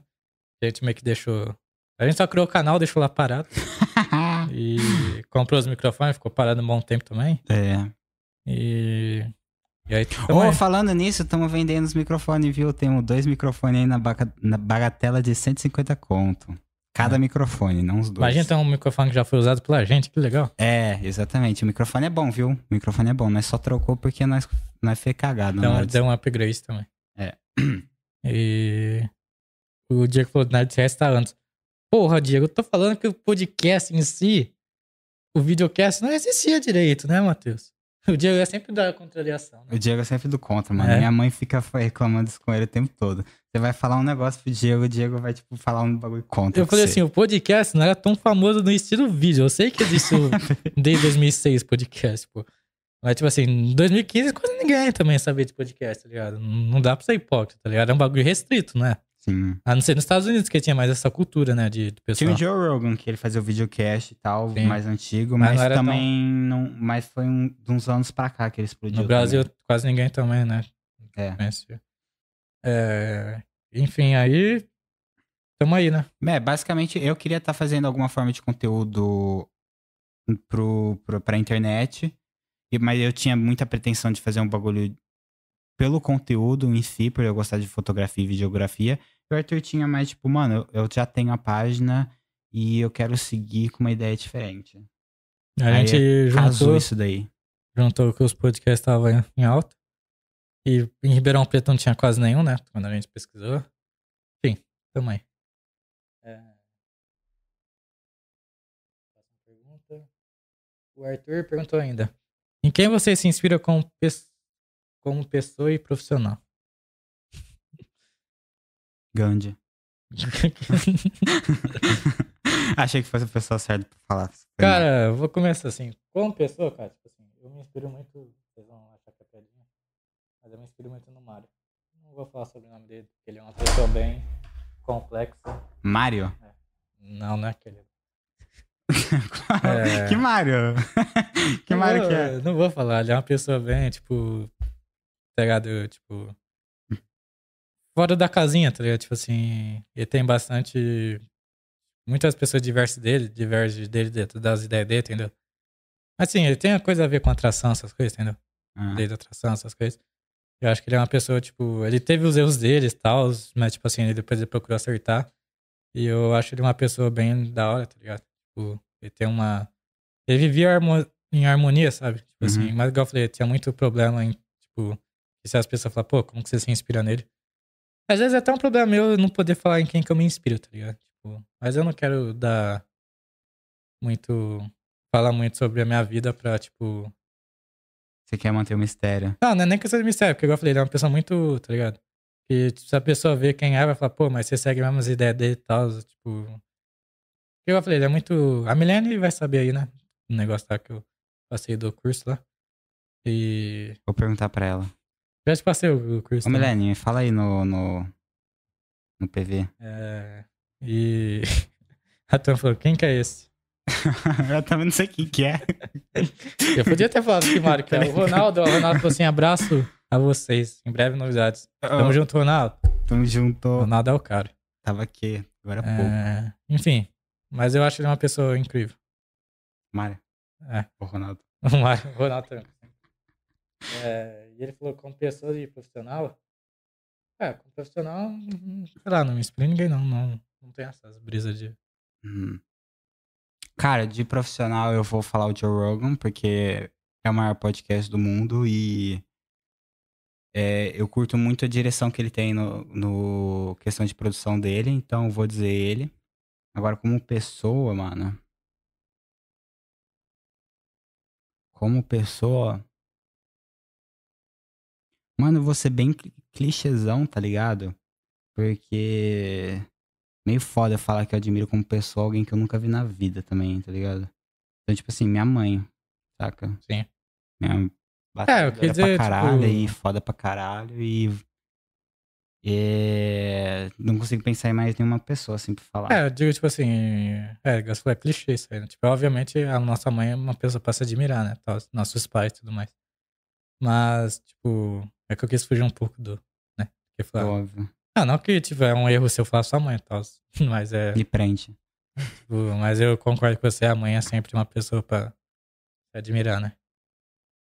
A gente meio que deixou... A gente só criou o canal, deixou lá parado. E comprou os microfones, ficou parado um bom tempo também. é. E. E aí, aí. falando nisso, estamos vendendo os microfones, viu? Temos dois microfones aí na, baca- na bagatela de 150 conto. Cada microfone, não os dois. Imagina ter um microfone que já foi usado pela gente, que legal. É, exatamente. O microfone é bom, viu? O microfone é bom. Nós só trocou porque nós, nós foi cagado. Então deu um upgrade também. É. E. O Diego falou do Nerdcast tá antes. Porra, Diego, eu tô falando que o podcast em si, o videocast não existia direito, né, Matheus? O Diego é sempre da contrariação, né? O Diego é sempre do contra, mano. É. Minha mãe fica reclamando isso com ele o tempo todo. Você vai falar um negócio pro Diego, o Diego vai, tipo, falar um bagulho contra. Eu falei você. assim, o podcast não era tão famoso no estilo vídeo. Eu sei que existe o, desde 2006 podcast, pô. Mas, tipo assim, em 2015 quase ninguém também sabia de podcast, tá ligado? Não dá pra ser hipócrita, tá ligado? É um bagulho restrito, né? Sim. A não ser nos Estados Unidos que tinha mais essa cultura, né, de, Tinha pessoal. o Joe Rogan, que ele fazia o videocast e tal, Sim. mais antigo, Mas mas, não também não. Mas foi um, de uns anos pra cá que ele explodiu. No Brasil, também. quase ninguém também, né? É. É, Enfim, aí... Tamo aí, né? É, basicamente, eu queria estar fazendo alguma forma de conteúdo pro, pro, pra internet, mas eu tinha muita pretensão de fazer um bagulho pelo conteúdo em si, por eu gostar de fotografia e videografia. E o Arthur tinha mais, tipo, mano, eu, eu já tenho a página e eu quero seguir com uma ideia diferente. A Aí gente juntou, isso daí. juntou que os podcasts estavam em- alta. E em Ribeirão Preto não tinha quase nenhum, né? Quando a gente pesquisou. Enfim, tamo aí. É... O Arthur perguntou ainda. Em quem você se inspira como, como pessoa e profissional? Gandhi. Achei que fosse a pessoa certa pra falar. Cara, eu vou começar assim. Como pessoa, cara, tipo assim, eu me inspiro muito. Vocês vão achar que é piadinha. Mas eu me inspiro muito no Mário. Não vou falar sobre o nome dele, porque ele é uma pessoa bem complexa. Mário? Não, não é aquele. É. que Mário? que Não vou- que é? Não vou falar, ele é uma pessoa bem, tipo. Tá ligado? Tipo. Fora da casinha, tá ligado? Tipo assim. Ele tem bastante. Muitas pessoas diversas dele, divergem dele dentro das ideias dele, entendeu? Assim, ele tem a coisa a ver com atração, essas coisas, entendeu? Ah, lei da atração, essas coisas. Eu acho que ele é uma pessoa, tipo, ele teve os erros dele e tal, mas, tipo assim, ele depois ele procurou acertar. E eu acho ele uma pessoa bem da hora, tá ligado? Tipo, ele tem uma. Ele vivia em harmonia, sabe? Tipo assim, Uhum. mas igual eu falei, tinha muito problema em, tipo, que se as pessoas falam, pô, como que você se inspira nele? Às vezes é até um problema meu não poder falar em quem que eu me inspiro, tá ligado? Tipo, mas eu não quero dar muito. falar muito sobre a minha vida pra, tipo, Você quer manter o mistério. não, não é nem questão de mistério, porque igual eu falei, ele é uma pessoa muito, tá ligado? E tipo, se a pessoa ver quem é, vai falar, pô, mas você segue as mesmas ideias dele e tal, tipo... Eu falei, ele é muito... A Milene vai saber aí, né? O negócio lá que eu passei do curso lá. E... Vou perguntar pra ela. Já te passei o curso. Ô? Milene, fala aí no, no, no PV. É... E... A Tam falou, quem que é esse? eu também não sei quem que é. Eu podia ter falado que Mário que é o Ronaldo. O Ronaldo falou assim, abraço a vocês. Em breve novidades. Tamo junto, Ronaldo. Tamo junto. Ronaldo é o cara. Tava aqui, agora há pouco. É, enfim, mas eu acho ele uma pessoa incrível. Mário, É, o Ronaldo. o Mário- o Ronaldo também. É, ele falou como pessoa e profissional. É, como profissional, sei lá, não me inspira ninguém, não. Não, não tem essas brisas de. Hum. Cara, de profissional eu vou falar o Joe Rogan, porque é o maior podcast do mundo e É, eu curto muito a direção que ele tem no, no questão de produção dele, então vou dizer ele. Agora, como pessoa, mano. Como pessoa. Mano, eu vou ser bem cli- clichêzão, tá ligado? Porque. Meio foda falar que eu admiro como pessoa alguém que eu nunca vi na vida também, tá ligado? Então, tipo assim, minha mãe, saca? Sim. Minha É, eu quis dizer, pra caralho tipo- e foda pra caralho e. é, Não consigo pensar em mais nenhuma pessoa assim pra falar. É, eu digo, tipo assim, é, é clichê isso aí, né? Tipo, obviamente a nossa mãe é uma pessoa pra se admirar, né? Nossos pais e tudo mais. Mas, tipo, é que eu quis fugir um pouco do, né? Que falar, Óbvio. ah, não que tiver um erro se eu falar sua mãe e tal, mas é, Me prende. tipo, mas eu concordo com você, a mãe é sempre uma pessoa pra se admirar, né?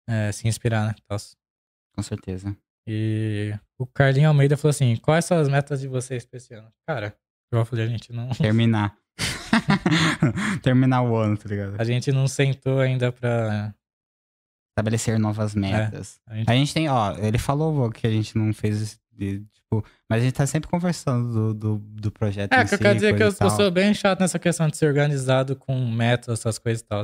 É, se inspirar, né? Tal. Com certeza. E o Carlinho Almeida falou assim, quais são as metas de vocês pra esse ano? Cara, eu falei, a gente não... Terminar. Terminar o ano, tá ligado? A gente não sentou ainda pra. Estabelecer novas metas. A gente, A gente tem, ó, ele falou que a gente não fez de- tipo, mas a gente tá sempre conversando do, do, do projeto. é, que eu si, quero dizer que coisa eu, eu sou bem chato nessa questão de ser organizado com metas, essas coisas e tal.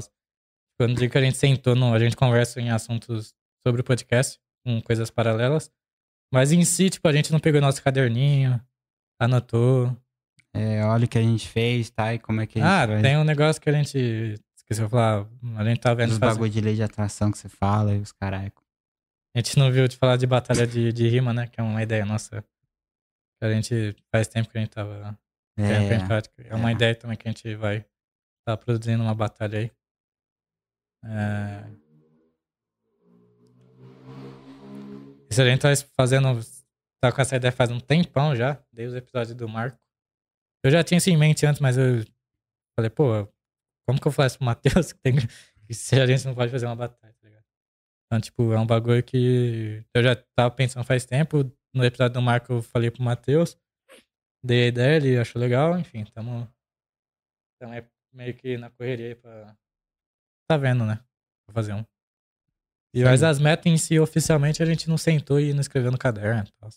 Quando digo que a gente sentou, no, a gente conversa em assuntos sobre o podcast, com coisas paralelas. Mas em si, tipo, a gente não pegou nosso caderninho, anotou. É, olha o que a gente fez, tá? E como é que a gente Ah, tem um negócio que a gente esqueceu de falar. A gente tá vendo Os fazer- bagulho de lei de atração que você fala e os caralho. A gente não viu de falar de batalha de, de rima, né? Que é uma ideia nossa. Que a gente faz tempo que a gente tava É, prática. É uma é. ideia também que a gente vai estar produzindo uma batalha aí. É... Isso a gente tá fazendo. Tá com essa ideia faz um tempão já, desde o episódio do Marco. Eu já tinha isso em mente antes, mas eu falei, pô, como que eu faço pro Matheus que tem. que se a gente não pode fazer uma batalha, tá ligado? Então, tipo, é um bagulho que eu já tava pensando faz tempo. No episódio do Marco eu falei pro Matheus, dei a ideia, ele achou legal, enfim, tamo. Tamo aí meio que na correria aí pra. Tá vendo, né? Pra fazer um. E Sim. mas as metas em si, oficialmente, a gente não sentou e não escreveu no caderno tal.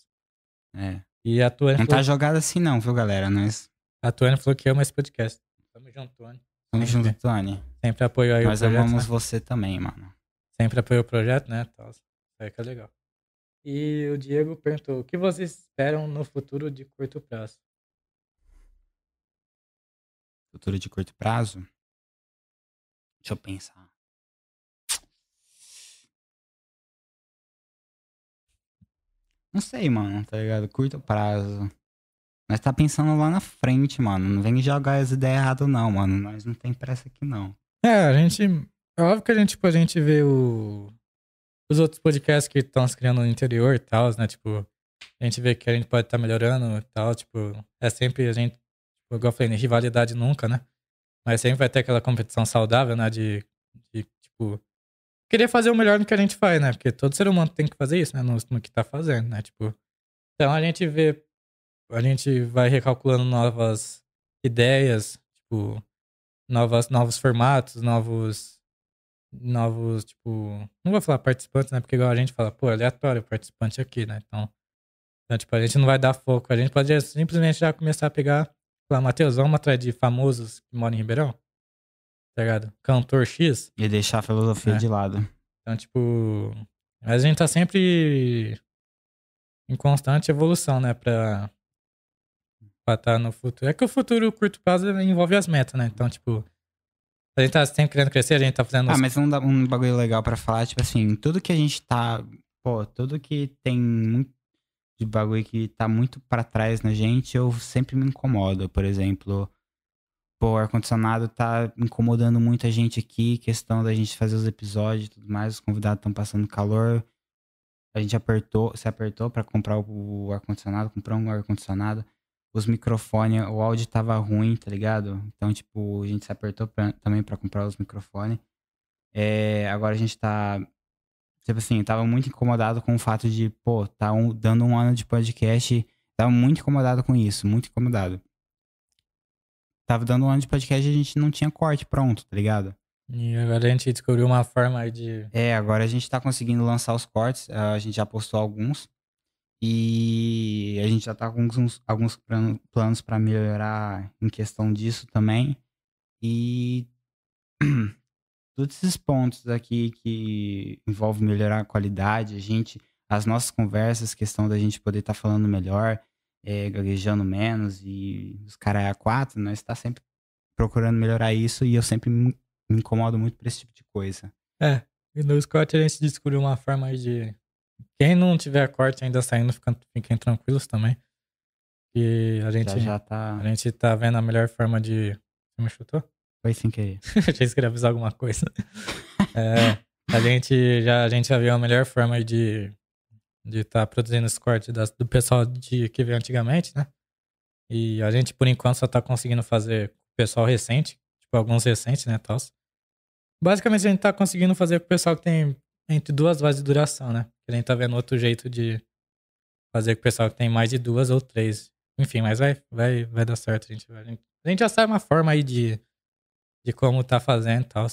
é. E a Tuane, Não falou, tá jogado assim não, viu, galera? Nós a Tuane falou que ama esse podcast. Tamo junto, Tuane. Sempre. juntos, Tony. Sempre apoiou aí Nós o projeto. amamos né? você também, mano. Sempre apoiou o projeto, né? Isso aí que é legal. E o Diego perguntou: o que vocês esperam no futuro de curto prazo? Futuro de curto prazo? Deixa eu pensar. Não sei, mano, tá ligado? Curto prazo. Nós tá pensando lá na frente, mano. Não vem jogar as ideias erradas, não, mano. Nós não tem pressa aqui, não. É, a gente. É óbvio que a gente, tipo, a gente vê o, os outros podcasts que estão se criando no interior e tal, né? Tipo, a gente vê que a gente pode estar melhorando e tal. Tipo, é sempre a gente. Tipo, igual eu falei, rivalidade nunca, né? Mas sempre vai ter aquela competição saudável, né? De, de tipo. Querer fazer o melhor no que a gente faz, né? Porque todo ser humano tem que fazer isso, né? No, no que tá fazendo, né? Tipo. Então a gente vê. A gente vai recalculando novas ideias, tipo. Novas, novos formatos, novos. Novos, tipo. Não vou falar participantes, né? Porque igual a gente fala, pô, aleatório o participante aqui, né? Então. Então, tipo, a gente não vai dar foco. A gente pode simplesmente já começar a pegar. Falar, Matheus, vamos atrás de famosos que moram em Ribeirão? Tá ligado? Cantor X. E deixar a filosofia É. de lado. Então, tipo. Mas a gente tá sempre em constante evolução, né? Pra pra estar no futuro. É que o futuro, curto prazo, envolve as metas, né? Então, tipo. A gente tá sempre querendo crescer, a gente tá fazendo. Ah, os- mas um, um bagulho legal pra falar, tipo assim, tudo que a gente tá. Pô, tudo que tem muito de bagulho que tá muito pra trás na gente, eu sempre me incomodo. Por exemplo, pô, o ar-condicionado tá incomodando muita gente aqui, questão da gente fazer os episódios e tudo mais, os convidados estão passando calor. A gente apertou, se apertou pra comprar o, o ar-condicionado, comprou um ar-condicionado. Os microfones, o áudio tava ruim, tá ligado? Então, tipo, a gente se apertou pra- também pra comprar os microfones. É, agora a gente tá. Tipo assim, tava muito incomodado com o fato de, pô, tá um- dando um ano de podcast. Tava muito incomodado com isso, muito incomodado. Tava dando um ano de podcast e a gente não tinha corte pronto, tá ligado? E agora a gente descobriu uma forma de. É, agora a gente tá conseguindo lançar os cortes. ah, A gente já postou alguns. E a gente já tá com alguns, alguns plan- planos para melhorar em questão disso também. E todos esses pontos aqui que envolvem melhorar a qualidade, a gente, as nossas conversas, questão da gente poder estar falando melhor, é, gaguejando menos e os caras é a quatro, nós está sempre procurando melhorar isso e eu sempre me incomodo muito por esse tipo de coisa. É, e no Scott a gente descobriu uma forma de. Quem não tiver corte ainda saindo, fiquem tranquilos também. E a gente, Já já tá. a gente tá vendo a melhor forma de. Você me chutou? Foi sem querer. Achei que queria avisar alguma coisa. É, a gente já a gente já viu a melhor forma de de estar produzindo esse corte das- do pessoal de, que veio antigamente, né? E a gente, por enquanto, só tá conseguindo fazer com o pessoal recente, tipo, alguns recentes, né, tals. Basicamente, a gente tá conseguindo fazer com o pessoal que tem entre duas vozes de duração, né? A gente tá vendo outro jeito de fazer com o pessoal que tem mais de duas ou três. Enfim, mas vai, vai, vai dar certo. A gente, vai- a gente, já sabe uma forma aí de, de como tá fazendo e tal.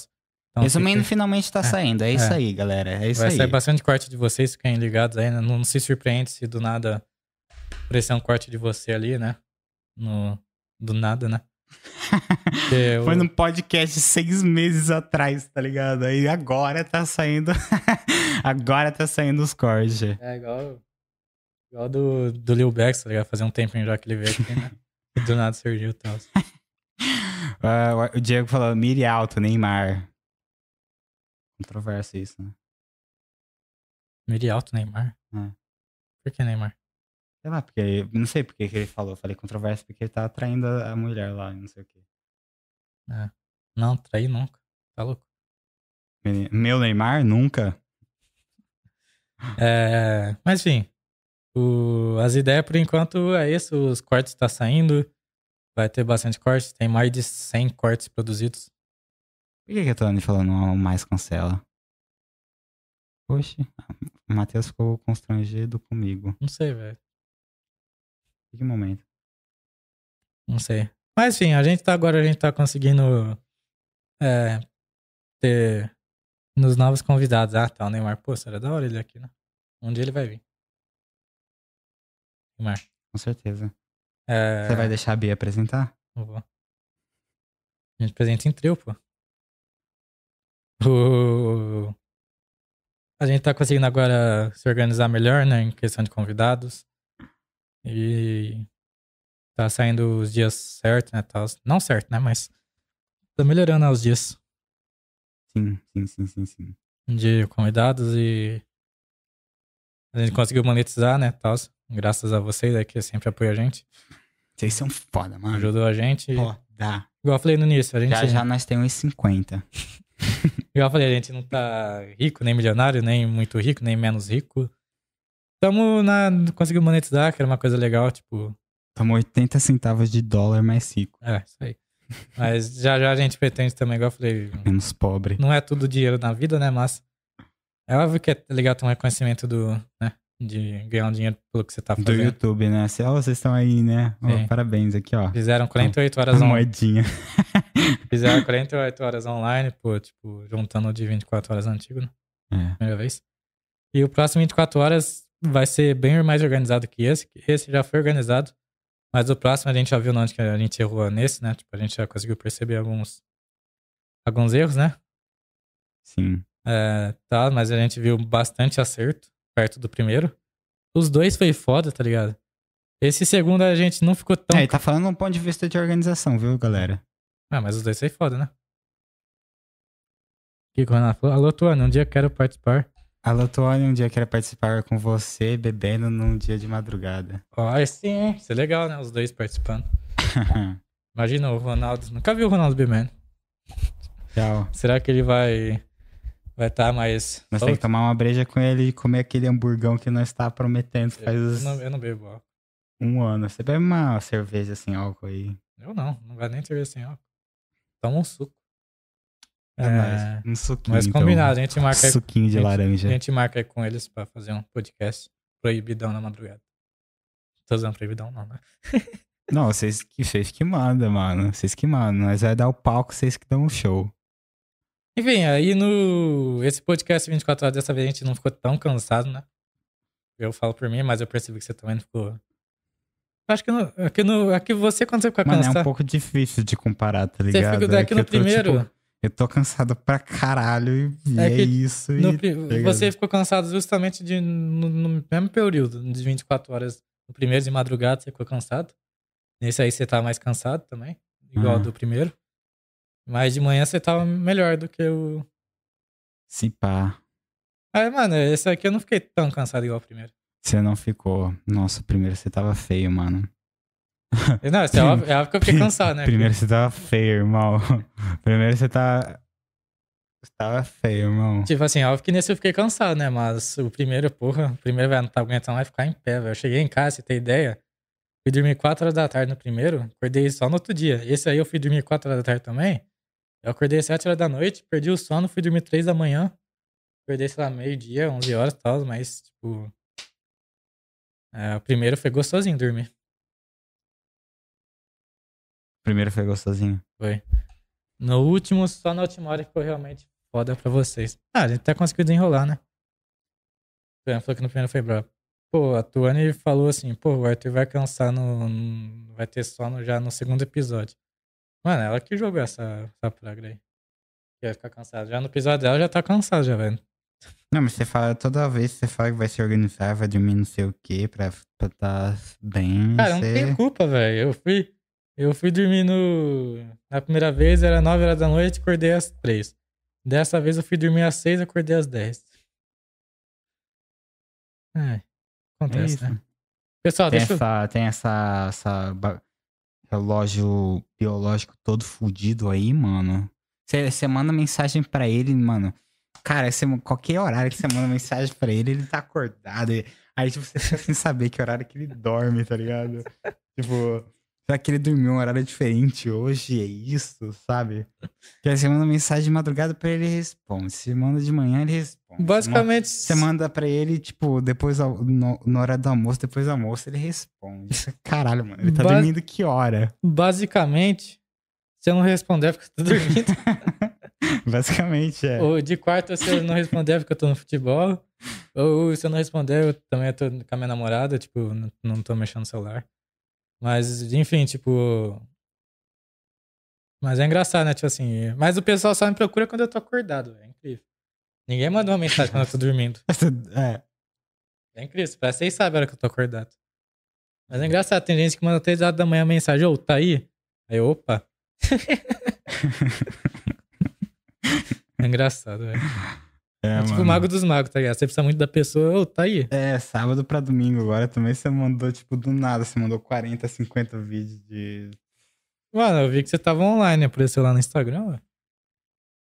Então, Resumindo, fica- finalmente tá É, saindo. É isso é. aí, galera. É isso vai aí. sair bastante corte de vocês, fiquem ligados aí, né? Não se surpreende se do nada aparecer um corte de você ali, né? No, do nada, né? Porque o- Foi num podcast seis meses atrás, tá ligado? Aí agora tá saindo. agora tá saindo os cortes. É igual, igual do, do Lil Bex, tá ligado? Fazia um tempinho já que ele veio aqui, né? E do nada surgiu e tal. Ah, o Diego falou: mire alto, Neymar. Controverso isso, né? Miri alto, Neymar. É. Por que Neymar? Sei lá, porque. Não sei porque que ele falou. Eu falei controverso porque ele tá atraindo a mulher lá, não sei o quê. Não, traí nunca. Tá louco? Meu Neymar? Nunca. É, mas enfim, o- as ideias por enquanto é isso. Os cortes tá saindo. Vai ter bastante cortes. Tem mais de 100 cortes produzidos. Por que, que a Tony falou não mais cancela? Poxa, o Matheus ficou constrangido comigo. Não sei, velho. Que momento? Não sei. Mas enfim, a gente tá agora, a gente tá conseguindo é, ter nos novos convidados. Ah, tá, o Neymar. Pô, será da hora ele aqui, né? Um dia ele vai vir. Neymar. Com certeza. É, Você vai deixar a Bia apresentar? Não vou. A gente apresenta em trio, pô. O... A gente tá conseguindo agora se organizar melhor, né? Em questão de convidados. E tá saindo os dias certos, né? Tá... Não certo, né? Mas tá melhorando os dias Sim, sim, sim, sim, sim. de convidados e a gente conseguiu monetizar, né? Tal, graças a vocês aí que sempre apoiam a gente. Vocês são foda, mano. Ajudou a gente. Foda. Igual eu falei no início, a gente. Já já nós temos uns 50. Igual eu falei, a gente não tá rico, nem milionário, nem muito rico, nem menos rico. Tamo na. Conseguimos monetizar, que era uma coisa legal, tipo. Tamo 80 centavos de dólar mais rico. É, isso aí. Mas já já a gente pretende também, igual eu falei, Menos pobre. não é tudo dinheiro na vida, né? Mas é óbvio que é legal ter um reconhecimento do, né? De ganhar um dinheiro pelo que você tá Do fazendo. YouTube, né? Cê- ó, vocês estão aí, né? Ó, parabéns aqui, ó. Fizeram 48 horas A on... moedinha. Fizeram 48 horas online, pô, tipo, juntando o de 24 horas antigo, né? É. Primeira vez. E o próximo 24 horas vai ser bem mais organizado que esse. Esse já foi organizado. Mas o próximo a gente já viu onde que a gente errou nesse, né? Tipo, a gente já conseguiu perceber alguns, alguns erros, né? Sim. É, tá, mas a gente viu bastante acerto perto do primeiro. Os dois foi foda, tá ligado? Esse segundo a gente não ficou tão. É, ele tá falando um ponto de vista de organização, viu, galera? Ah, mas os dois foi foda, né? O que o Renato falou? Alô, Tuane, um dia quero participar. Alô, Tony, um dia quero participar com você bebendo num dia de madrugada. Ó, sim, isso é legal, né? Os dois participando. Imagina o Ronaldo. Nunca vi o Ronaldo bebendo. Tchau. Será que ele vai vai estar mais. Nós temos que tomar uma breja com ele e comer aquele hamburgão que nós tá prometendo faz eu, não, eu não bebo álcool. um ano. Você bebe uma cerveja sem álcool aí. Eu não, não vai nem ter sem álcool. Toma um suco. É, É. Um suquinho. mas então. combinado, a gente marca aí, Suquinho de gente- laranja. a gente marca aí com eles pra fazer um podcast proibidão na madrugada. Tô usando proibidão, não, né? Não, vocês que, vocês que mandam, mano. Vocês que mandam. Nós vai dar o palco, vocês que dão o show. Enfim, aí no. Esse podcast 24 horas, dessa vez a gente não ficou tão cansado, né? Eu falo por mim, mas eu percebi que você também não ficou. Acho que no, aqui, no, aqui você, quando você fica Mano, cansado. é um pouco difícil de comparar, tá Você ligado? fica daqui que no tô, primeiro. tipo, eu tô cansado pra caralho e É é, isso. no e, tá você ficou cansado justamente de, no, no mesmo período, de 24 horas. No primeiro de madrugada você ficou cansado. Nesse aí você tá mais cansado também, igual Aham. do primeiro. Mas de manhã você tava melhor do que o. Se pá, Ah, mano, esse aqui eu não fiquei tão cansado igual o primeiro. você não ficou. Nossa, primeiro você tava feio, mano. Não, isso é óbvio, é óbvio que eu fiquei cansado, né? Primeiro você tava feio, irmão. Primeiro você tá. Você tava feio, irmão. Tipo assim, óbvio que nesse eu fiquei cansado, né? Mas o primeiro, porra, o primeiro, velho, não tá aguentando mais ficar em pé, velho. Eu cheguei em casa, você tem ideia? Fui dormir 4 horas da tarde no primeiro, acordei só no outro dia. Esse aí eu fui dormir 4 horas da tarde também. Eu acordei 7 horas da noite, perdi o sono, fui dormir 3 da manhã. Acordei, sei lá, meio-dia, 11 horas e tal, mas, tipo. É, o primeiro foi gostosinho dormir. Primeiro foi gostosinho. Foi. No último, só na última hora que foi realmente foda pra vocês. Ah, a gente até conseguiu desenrolar, né? O Tuane falou que no primeiro foi brabo. Pô, a Tuane falou assim, pô, o Arthur vai cansar no. no- vai ter sono já no segundo episódio. Mano, ela que jogou essa, essa praga aí. Que ia ficar cansado. Já no episódio dela já tá cansado, já, velho. Não, mas você fala, toda vez que você fala que vai se organizar, vai dormir não sei o quê, pra estar tá bem. Cara, eu não você... tenho culpa, velho. Eu fui. Eu fui dormir no. Na primeira vez era 9 horas da noite, acordei às 3. Dessa vez eu fui dormir às 6 acordei às 10. É. É Acontece, isso. né? Pessoal, Tem deixa eu. essa, tem essa, essa relógio biológico todo fudido aí, mano. Você manda mensagem pra ele, mano. Cara, você, qualquer horário que você manda mensagem pra ele, ele tá acordado. Aí, tipo, você fica sem saber que horário que ele dorme, tá ligado? tipo, será que ele dormiu um horário diferente hoje? É isso, sabe? Que aí você manda mensagem de madrugada pra ele, ele responde. Se manda de manhã, ele responde. Basicamente. você manda pra ele, tipo, depois no, no hora do almoço, depois do almoço, ele responde. Caralho, mano. Ele tá Bas- dormindo que hora? Basicamente, se eu não responder é porque eu tô dormindo. Basicamente, é. Ou de quarta, se eu não responder é porque eu tô no futebol. Ou se eu não responder, eu também tô com a minha namorada, tipo, não tô mexendo no celular. Mas, enfim, tipo. Mas é engraçado, né? Tipo assim. Mas o pessoal só me procura quando eu tô acordado, velho. É incrível. Ninguém manda uma mensagem quando eu tô dormindo. É. É incrível. Parece que vocês sabem a hora que eu tô acordado. Mas é engraçado, tem gente que manda 3 horas da manhã mensagem, ô, tá aí? Aí, opa. é engraçado, velho. É, É, tipo o mago dos magos, tá ligado? Você precisa muito da pessoa, ô, tá aí. É, sábado pra domingo agora também você mandou, tipo, do nada. Você mandou 40, 50 vídeos de. Mano, eu vi que você tava online, apareceu lá no Instagram, ué.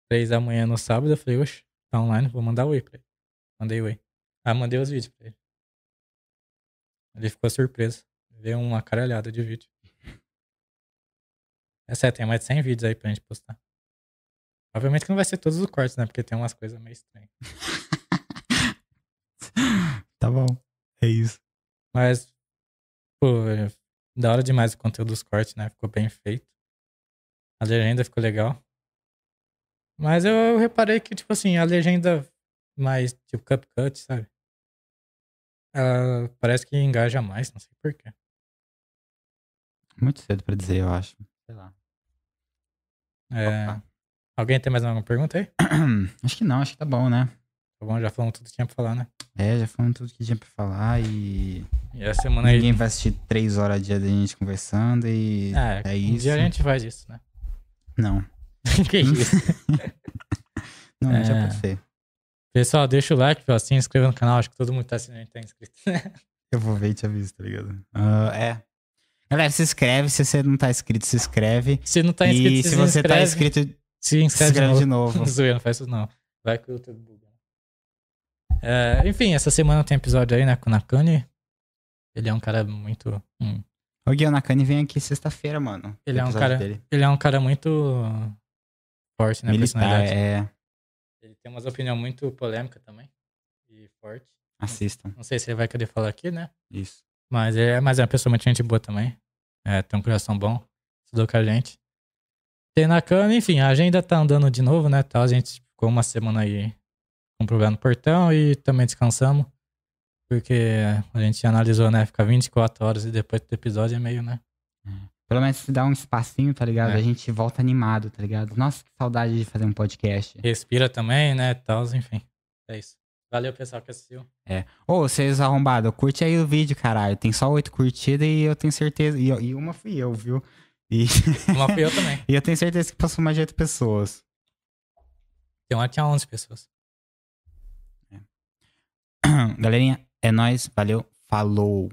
Três da manhã no sábado, eu falei, oxe, tá online, vou mandar oi pra ele. Mandei oi. Aí mandei os vídeos pra ele. Ele ficou surpreso. Veio uma caralhada de vídeo. É sério, tem mais de 100 vídeos aí pra gente postar. Obviamente que não vai ser todos os cortes, né? Porque tem umas coisas meio estranhas. Tá bom. É isso. Mas, pô, é da hora demais o conteúdo dos cortes, né? Ficou bem feito. A legenda ficou legal. Mas eu, eu reparei que, tipo assim, a legenda mais, tipo, CupCut, sabe? Ela parece que engaja mais, não sei porquê. Muito cedo pra dizer, eu acho. Sei lá. É, Opa. Alguém tem mais alguma pergunta aí? Acho que não, acho que tá bom, né? Tá bom, já falamos tudo que tinha pra falar, né? É, já falamos tudo que tinha pra falar e. E a semana aí. Ninguém vai assistir três horas a dia da gente conversando e. É, é um isso. dia a gente faz isso, né? Não. que isso? Não, É. já pode ser. Pessoal, deixa o like, se inscreva no canal. Acho que todo mundo tá assistindo tá inscrito. Eu vou ver e te aviso, tá ligado? Ah, é. Galera, se inscreve. Se você não tá inscrito, se inscreve. Se não tá inscrito, e se você tá inscrito, se se inscreve, inscreve de novo. novo. Zoeira, não faz isso não. Vai que o YouTube buga. É, enfim, essa semana tem episódio aí, né, com o Nakani. Ele é um cara muito... hum, O Gui Nakani vem aqui sexta-feira, mano. Ele é um cara- Dele. ele é um cara muito forte, né, Militar, personalidade. é. Ele tem umas opiniões muito polêmicas também. E forte. Assistam. Não sei se ele vai querer falar aqui, né? Isso. Mas é, mas é uma pessoa muito gente boa também. É, tem um coração bom. Estudou com a gente. Ter na cama, enfim, a agenda tá andando de novo, né? Tal, a gente ficou uma semana aí com problema no portão e também descansamos. Porque a gente analisou, né? Ficar 24 horas e depois do episódio é meio, né? Pelo menos se dá um espacinho, tá ligado? É. A gente volta animado, tá ligado? Nossa, que saudade de fazer um podcast. Respira também, né? Tal, enfim. É isso. Valeu, pessoal, que assistiu. Ô, vocês arrombados, curte aí o vídeo, caralho. Tem só oito curtidas e eu tenho certeza. E, e uma fui eu, viu? E, Uma fui eu também. e eu tenho certeza que passou mais de oito pessoas. Tem uma que tinha 11 pessoas. Galerinha, é nóis. Valeu. Falou.